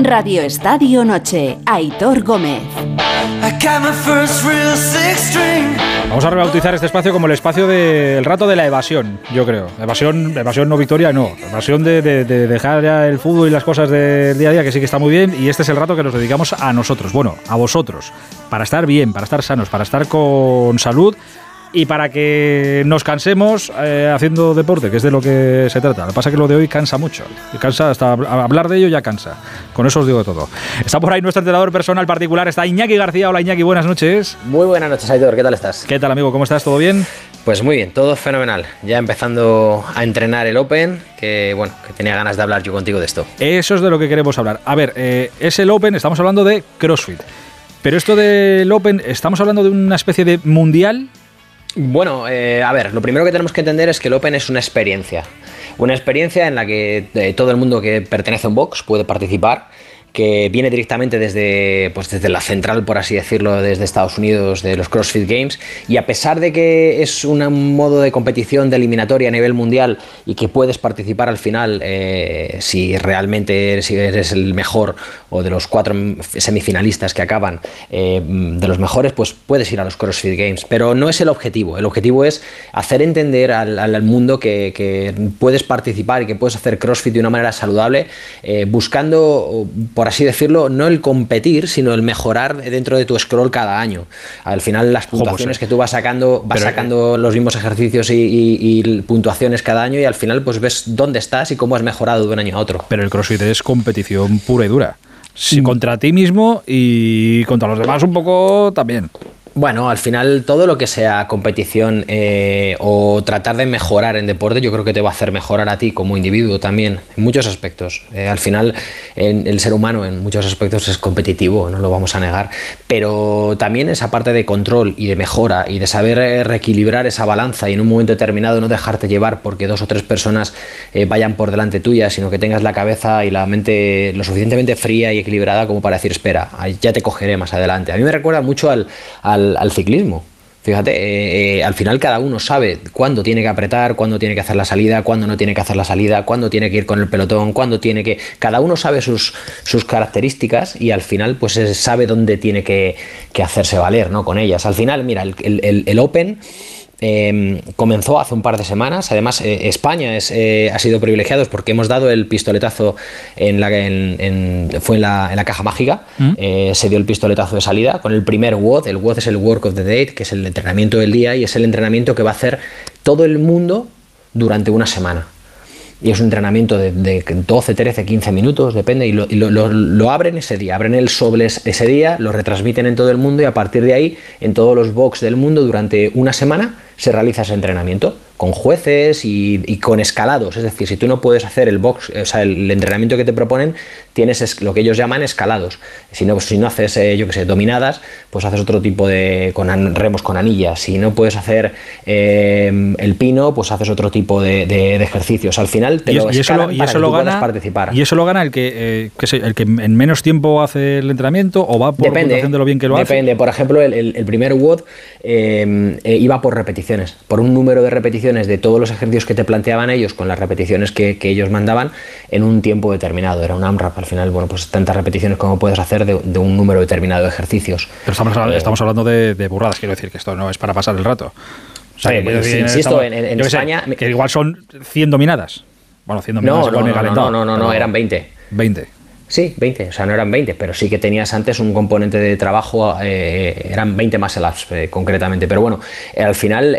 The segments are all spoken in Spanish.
Radio Estadio Noche, Aitor Gómez. Vamos a rebautizar este espacio como el espacio del rato de la evasión, yo creo. Evasión, evasión no victoria, no. Evasión de, dejar ya el fútbol y las cosas del día a día, que sí que está muy bien. Y este es el rato que nos dedicamos a nosotros, bueno, a vosotros, para estar bien, para estar sanos, para estar con salud y para que nos cansemos eh, haciendo deporte, que es de lo que se trata. Lo que pasa es que lo de hoy cansa mucho. Cansa hasta hablar de ello ya cansa. Con eso os digo todo. Está por ahí nuestro entrenador personal particular, está Iñaki García. Hola Iñaki, buenas noches. Muy buenas noches, Aitor. ¿Qué tal estás? ¿Qué tal, amigo? ¿Cómo estás? ¿Todo bien? Pues muy bien, todo fenomenal. Ya empezando a entrenar el Open, que bueno, que tenía ganas de hablar yo contigo de esto. Eso es de lo que queremos hablar. A ver, eh, es el Open, estamos hablando de CrossFit. Pero esto del Open, ¿estamos hablando de una especie de mundial bueno, eh, a ver, lo primero que tenemos que entender es que el Open es una experiencia. Una experiencia en la que eh, todo el mundo que pertenece a un box puede participar que viene directamente desde, pues desde la central, por así decirlo, desde Estados Unidos, de los CrossFit Games. Y a pesar de que es un modo de competición de eliminatoria a nivel mundial y que puedes participar al final eh, si realmente eres, eres, el mejor o de los cuatro semifinalistas que acaban, eh, de los mejores, pues puedes ir a los CrossFit Games. Pero no es el objetivo. El objetivo es hacer entender al, mundo que, puedes participar y que puedes hacer CrossFit de una manera saludable, eh, buscando por así decirlo, no el competir, sino el mejorar dentro de tu scroll cada año. Al final, las puntuaciones que tú vas sacando, vas sacando los mismos ejercicios y, puntuaciones cada año y al final pues ves dónde estás y cómo has mejorado de un año a otro. Pero el CrossFit es competición pura y dura. Sí, contra ti mismo y contra los demás un poco también. Bueno, al final todo lo que sea competición eh, o tratar de mejorar en deporte, yo creo que te va a hacer mejorar a ti como individuo también, en muchos aspectos. Eh, al final el ser humano en muchos aspectos es competitivo, no lo vamos a negar, pero también esa parte de control y de mejora y de saber eh, reequilibrar esa balanza y en un momento determinado no dejarte llevar porque dos o tres personas vayan por delante tuya, sino que tengas la cabeza y la mente lo suficientemente fría y equilibrada como para decir, espera, ya te cogeré más adelante. A mí me recuerda mucho al al, ciclismo. Fíjate, eh, eh, al final cada uno sabe cuándo tiene que apretar, cuándo tiene que hacer la salida, cuándo no tiene que hacer la salida, cuándo tiene que ir con el pelotón, cuándo tiene que... Cada uno sabe sus, sus características y al final pues sabe dónde tiene que, hacerse valer ¿no? con ellas. Al final, mira, el, el Open Em, comenzó hace un par de semanas. Además, eh, España es, eh, ha sido privilegiado porque hemos dado el pistoletazo en la, en, fue en la, en la, caja mágica. Mm. Eh, se dio el pistoletazo de salida con el primer WOD. El WOD es el Work of the Day, que es el entrenamiento del día y es el entrenamiento que va a hacer todo el mundo durante una semana y es un entrenamiento de, 12, 13, 15 minutos, depende, y, lo, abren ese día, abren el sobre ese día, lo retransmiten en todo el mundo y a partir de ahí, en todos los box del mundo, durante una semana, se realiza ese entrenamiento con jueces y, con escalados. Es decir, si tú no puedes hacer el box, o sea, el, entrenamiento que te proponen, tienes lo que ellos llaman escalados. Si no, si no haces, eh, yo que sé, dominadas, pues haces otro tipo de con remos con anillas. Si no puedes hacer eh, el pino, pues haces otro tipo de, ejercicios. Al final te lo, y eso lo, y eso lo gana, participar. Y eso lo gana el que, eh, el que en menos tiempo hace el entrenamiento o va por depende, de lo bien que lo hace. Depende. Por ejemplo, el, primer WOD iba por repeticiones, por un número de repeticiones de todos los ejercicios que te planteaban ellos con las repeticiones que, ellos mandaban en un tiempo determinado. Era un AMRAP al final, bueno, pues tantas repeticiones como puedes hacer de, un número determinado de ejercicios. Pero estamos, eh, estamos hablando de, burradas, quiero decir, que esto no es para pasar el rato. O sea, insisto, en, España... que igual son 100 dominadas. Bueno, 100 dominadas no, no, no, no, no, no, eran 20. 20. Sí, 20, o sea, no eran 20, pero sí que tenías antes un componente de trabajo, eh, eran 20 más el eh, concretamente. Pero bueno, eh, al final,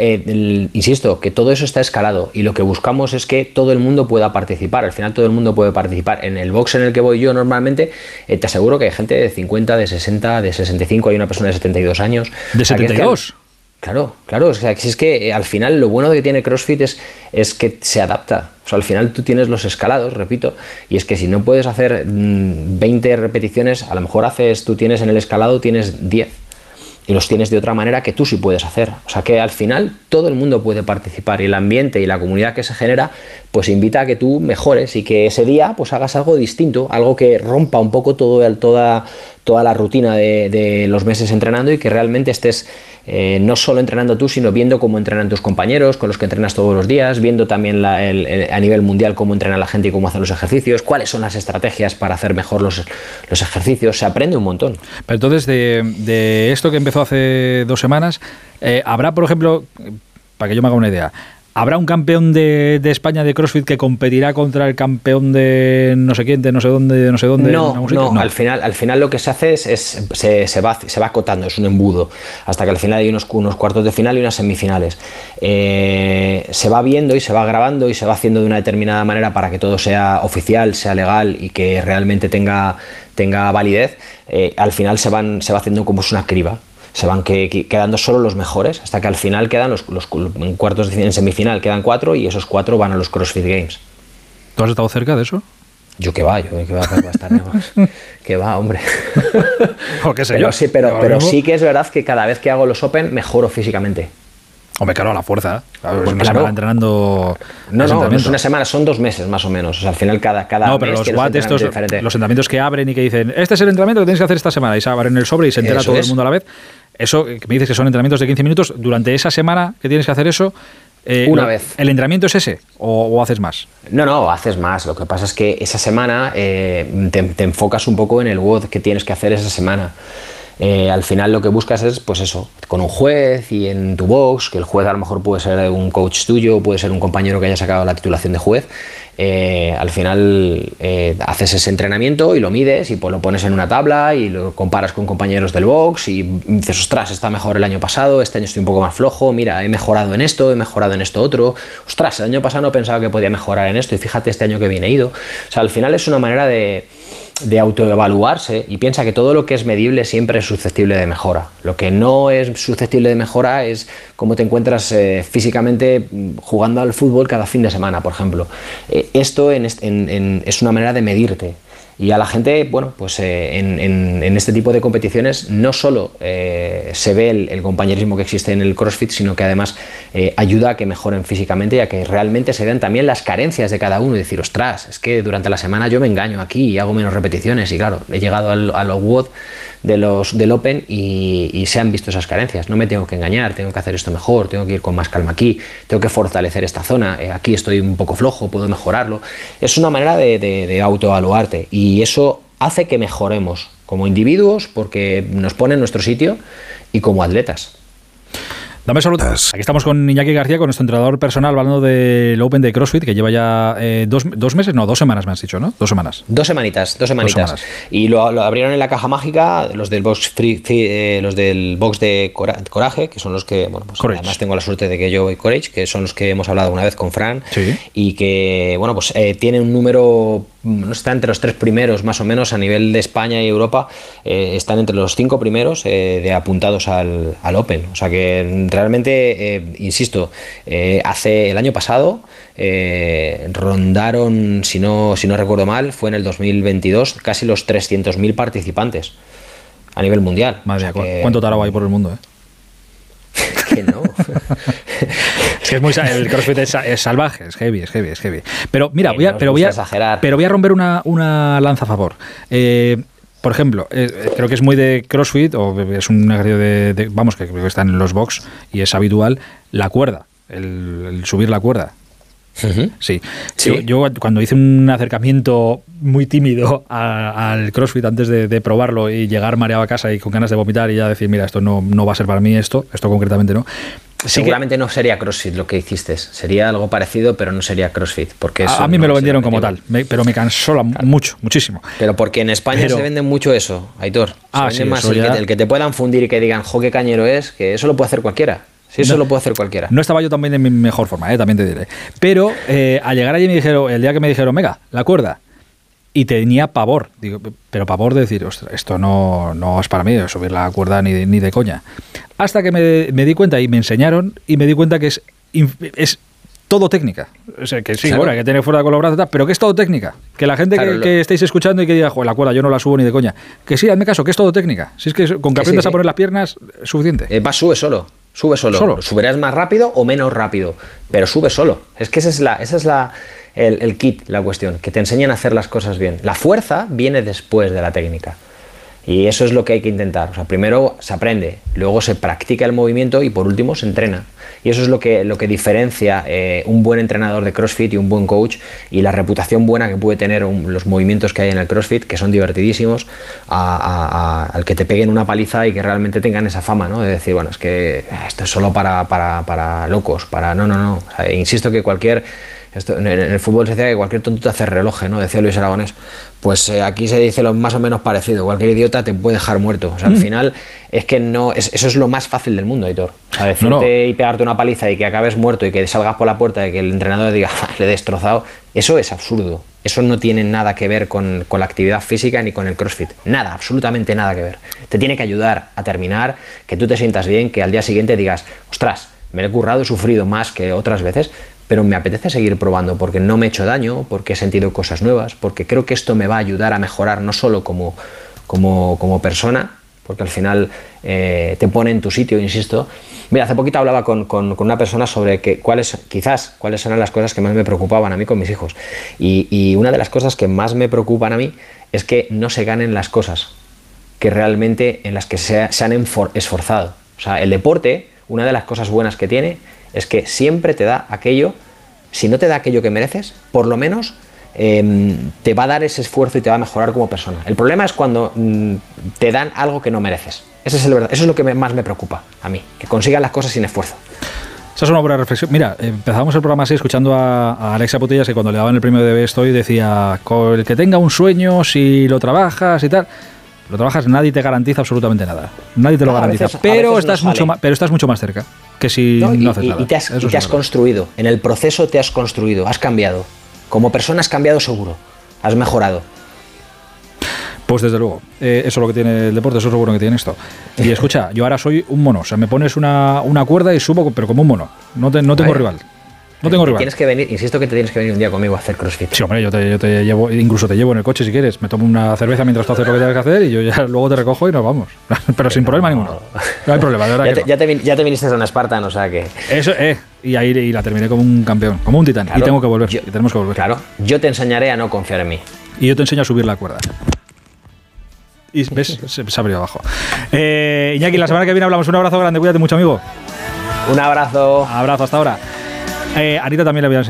insisto, que todo eso está escalado y lo que buscamos es que todo el mundo pueda participar. Al final, todo el mundo puede participar. En el box en el que voy yo normalmente, te aseguro que hay gente de 50, de 60, de 65, hay una persona de 72 años. ¿De 72? Claro, claro, o sea, es que al final lo bueno que tiene CrossFit es, es que se adapta. O al final tú tienes los escalados, repito, y es que si no puedes hacer 20 mm, repeticiones, a lo mejor haces, tú tienes en el escalado, tienes 10 y los tienes de otra manera que tú sí puedes hacer. O sea que al final todo el mundo puede participar y el ambiente y la comunidad que se genera pues invita a que tú mejores y que ese día pues hagas algo distinto, algo que rompa un poco todo, toda, toda la rutina de, los meses entrenando y que realmente estés eh, no solo entrenando tú, sino viendo cómo entrenan tus compañeros, con los que entrenas todos los días, viendo también a nivel mundial cómo entrena la gente y cómo hacen los ejercicios, cuáles son las estrategias para hacer mejor los, los ejercicios. Se aprende un montón. Pero entonces, de, esto que empezó hace dos semanas, eh, ¿habrá, por ejemplo, para que yo me haga una idea, ¿Habrá un campeón de, España de CrossFit que competirá contra el campeón de no sé quién, de no sé dónde, de no sé dónde? No, no, Al, final, al final lo que se hace es, se, va, se va acotando, es un embudo, hasta que al final hay unos, unos cuartos de final y unas semifinales. Eh, se va viendo y se va grabando y se va haciendo de una determinada manera para que todo sea oficial, sea legal y que realmente tenga, tenga validez. Eh, al final se, van, se va haciendo como es una criba se van quedando solo los mejores, hasta que al final quedan los, en cuartos de en semifinal quedan cuatro y esos cuatro van a los CrossFit Games. ¿Tú has estado cerca de eso? Yo que va, yo que va, a estar que va, hombre. O qué sé pero yo. sí, pero, pero sí que es verdad que cada vez que hago los Open mejoro físicamente. Hombre, claro, a la fuerza. Claro, pues una semana entrenando. No, no, no es una semana, son dos meses más o menos. O sea, al final cada, cada no, pero los estos, los entrenamientos que abren y que dicen, este es el entrenamiento que tienes que hacer esta semana, y se abren el sobre y se entera todo el mundo a la vez. Eso, que me dices que son entrenamientos de 15 minutos, durante esa semana que tienes que hacer eso, eh, una vez. ¿El entrenamiento es ese o, haces más? No, no, haces más. Lo que pasa es que esa semana eh, te, enfocas un poco en el WOD que tienes que hacer esa semana. Eh, al final lo que buscas es, pues eso, con un juez y en tu box, que el juez a lo mejor puede ser un coach tuyo, puede ser un compañero que haya sacado la titulación de juez, eh, al final eh, haces ese entrenamiento y lo mides y pues lo pones en una tabla y lo comparas con compañeros del box y dices, ostras, está mejor el año pasado, este año estoy un poco más flojo, mira, he mejorado en esto, he mejorado en esto otro, ostras, el año pasado no pensaba que podía mejorar en esto y fíjate este año que viene ido. O sea, al final es una manera de de autoevaluarse y piensa que todo lo que es medible siempre es susceptible de mejora. Lo que no es susceptible de mejora es cómo te encuentras eh, físicamente mm, jugando al fútbol cada fin de semana, por ejemplo. Eh, esto es una manera de medirte. Y a la gente, bueno, pues eh, en, este tipo de competiciones no solo eh, se ve el, compañerismo que existe en el CrossFit, sino que además eh, ayuda a que mejoren físicamente y a que realmente se vean también las carencias de cada uno y decir, ostras, es que durante la semana yo me engaño aquí y hago menos repeticiones y claro, he llegado al, a WOD de los, del Open y, se han visto esas carencias. No me tengo que engañar, tengo que hacer esto mejor, tengo que ir con más calma aquí, tengo que fortalecer esta zona, eh, aquí estoy un poco flojo, puedo mejorarlo. Es una manera de, de, y eso hace que mejoremos como individuos porque nos pone en nuestro sitio y como atletas. Dame saludos. Aquí estamos con Iñaki García, con nuestro entrenador personal, hablando del Open de CrossFit, que lleva ya eh, dos, dos, meses, no, dos semanas me has dicho, ¿no? Dos semanas. Dos semanitas, dos semanitas. Y lo, abrieron en la caja mágica los del box free, eh, los del box de Coraje, que son los que, bueno, pues además tengo la suerte de que yo y Courage, que son los que hemos hablado una vez con Fran, y que, bueno, pues eh, tiene un número está entre los tres primeros más o menos a nivel de España y Europa eh, están entre los cinco primeros eh, de apuntados al, Open. O sea que realmente eh, insisto hace el año pasado rondaron si no si no recuerdo mal fue en el 2022 casi los 300.000 participantes a nivel mundial. Madre cuánto tarado hay por el mundo que no que es muy el CrossFit es, salvaje, es heavy, es heavy, es heavy. Pero mira, voy a, pero voy a, pero voy a romper una, una lanza a favor. Eh, por ejemplo, eh, creo que es muy de CrossFit, o es un ejercicio de, vamos, que creo que está en los box y es habitual, la cuerda, el, subir la cuerda. sí. Yo, cuando hice un acercamiento muy tímido al CrossFit antes de, probarlo y llegar mareado a casa y con ganas de vomitar y ya decir, mira, esto no, no va a ser para mí esto, esto concretamente no, Seguramente no sería CrossFit lo que hiciste, sería algo parecido, pero no sería CrossFit. Porque a, mí me lo vendieron como tal, pero me cansó mucho, muchísimo. Pero porque en España se vende mucho eso, Aitor. Ah, más el, que, te puedan fundir y que digan, jo, qué cañero es, que eso lo puede hacer cualquiera. Sí, eso lo puede hacer cualquiera. No estaba yo también en mi mejor forma, ¿eh? también te diré. Pero eh, al llegar allí me dijeron, el día que me dijeron, venga, la cuerda, y tenía pavor, digo, pero pavor de decir, ostras, esto no, no es para mí, subir la cuerda ni de, ni de coña. Hasta que me, me, di cuenta y me enseñaron y me di cuenta que es, es todo técnica. O sea, que sí, bueno, hay que tener fuerza con los brazos, pero que es todo técnica. Que la gente que, estéis escuchando y que diga, joder, la cuerda yo no la subo ni de coña. Que sí, hazme caso, que es todo técnica. Si es que con que, aprendas a poner las piernas, es suficiente. Eh, va, sube solo. Sube solo. solo. Subirás más rápido o menos rápido, pero sube solo. Es que esa es la, esa es la, el, kit, la cuestión, que te enseñan a hacer las cosas bien. La fuerza viene después de la técnica. Y eso es lo que hay que intentar. O sea, primero se aprende, luego se practica el movimiento y por último se entrena. Y eso es lo que, lo que diferencia eh, un buen entrenador de CrossFit y un buen coach y la reputación buena que puede tener los movimientos que hay en el CrossFit, que son divertidísimos, al que te peguen una paliza y que realmente tengan esa fama, ¿no? De decir, bueno, es que esto es solo para, para, para locos, para... No, no, no. insisto que cualquier en el fútbol se decía que cualquier tonto te hace reloj, ¿no? Decía Luis Aragonés. Pues eh, aquí se dice lo más o menos parecido. Cualquier idiota te puede dejar muerto. O sea, al mm. final es que no. eso es lo más fácil del mundo, Aitor. O sea, decirte y pegarte una paliza y que acabes muerto y que salgas por la puerta y que el entrenador diga, le he destrozado. Eso es absurdo. Eso no tiene nada que ver con, con, la actividad física ni con el CrossFit. Nada, absolutamente nada que ver. Te tiene que ayudar a terminar, que tú te sientas bien, que al día siguiente digas, ostras, me he currado, he sufrido más que otras veces, pero me apetece seguir probando porque no me he hecho daño, porque he sentido cosas nuevas, porque creo que esto me va a ayudar a mejorar no solo como, como, como persona, porque al final eh, te pone en tu sitio, insisto. Mira, hace poquito hablaba con, con, una persona sobre que, cuáles, quizás, cuáles eran las cosas que más me preocupaban a mí con mis hijos. Y, y una de las cosas que más me preocupan a mí es que no se ganen las cosas que realmente en las que se, se han esforzado. O sea, el deporte, una de las cosas buenas que tiene es que siempre te da aquello, si no te da aquello que mereces, por lo menos em, te va a dar ese esfuerzo y te va a mejorar como persona. El problema es cuando mm, te dan algo que no mereces. Ese es el verdad, eso es lo que más me preocupa a mí, que consigan las cosas sin esfuerzo. Esa es una buena reflexión. Mira, empezamos el programa así escuchando a, a Alexa que cuando le daban el premio de Estoy decía, con el que tenga un sueño, si lo trabajas y tal, lo trabajas, nadie te garantiza absolutamente nada. Nadie te lo garantiza. pero, estás mucho más, pero estás mucho más cerca que si no, haces nada. Y te has, construido. En el proceso te has construido, has cambiado. Como persona has cambiado seguro. Has mejorado. Pues desde luego, eh, eso es lo que tiene el deporte, eso es lo bueno que tiene esto. Y escucha, yo ahora soy un mono, o sea, me pones una, una cuerda y subo, pero como un mono. No, te, no tengo rival. No tengo rival. Tienes que venir, insisto que te tienes que venir un día conmigo a hacer crossfit. Sí, hombre, yo te, yo te llevo, incluso te llevo en el coche si quieres. Me tomo una cerveza mientras tú haces lo que tienes que hacer y yo ya luego te recojo y nos vamos. Pero sin problema ninguno. No hay problema, de verdad. Ya, te, ya, te, ya te, viniste a una Spartan, o sea que. Eso, eh. Y ahí y la terminé como un campeón, como un titán. y tengo que volver. y tenemos que volver. Claro, yo te enseñaré a no confiar en mí. Y yo te enseño a subir la cuerda. Y ves, se, se abrió abajo. Eh, Iñaki, la semana que viene hablamos. Un abrazo grande, cuídate mucho, amigo. Un abrazo. Abrazo, hasta ahora. Eh, Anita también le voy a enseñar.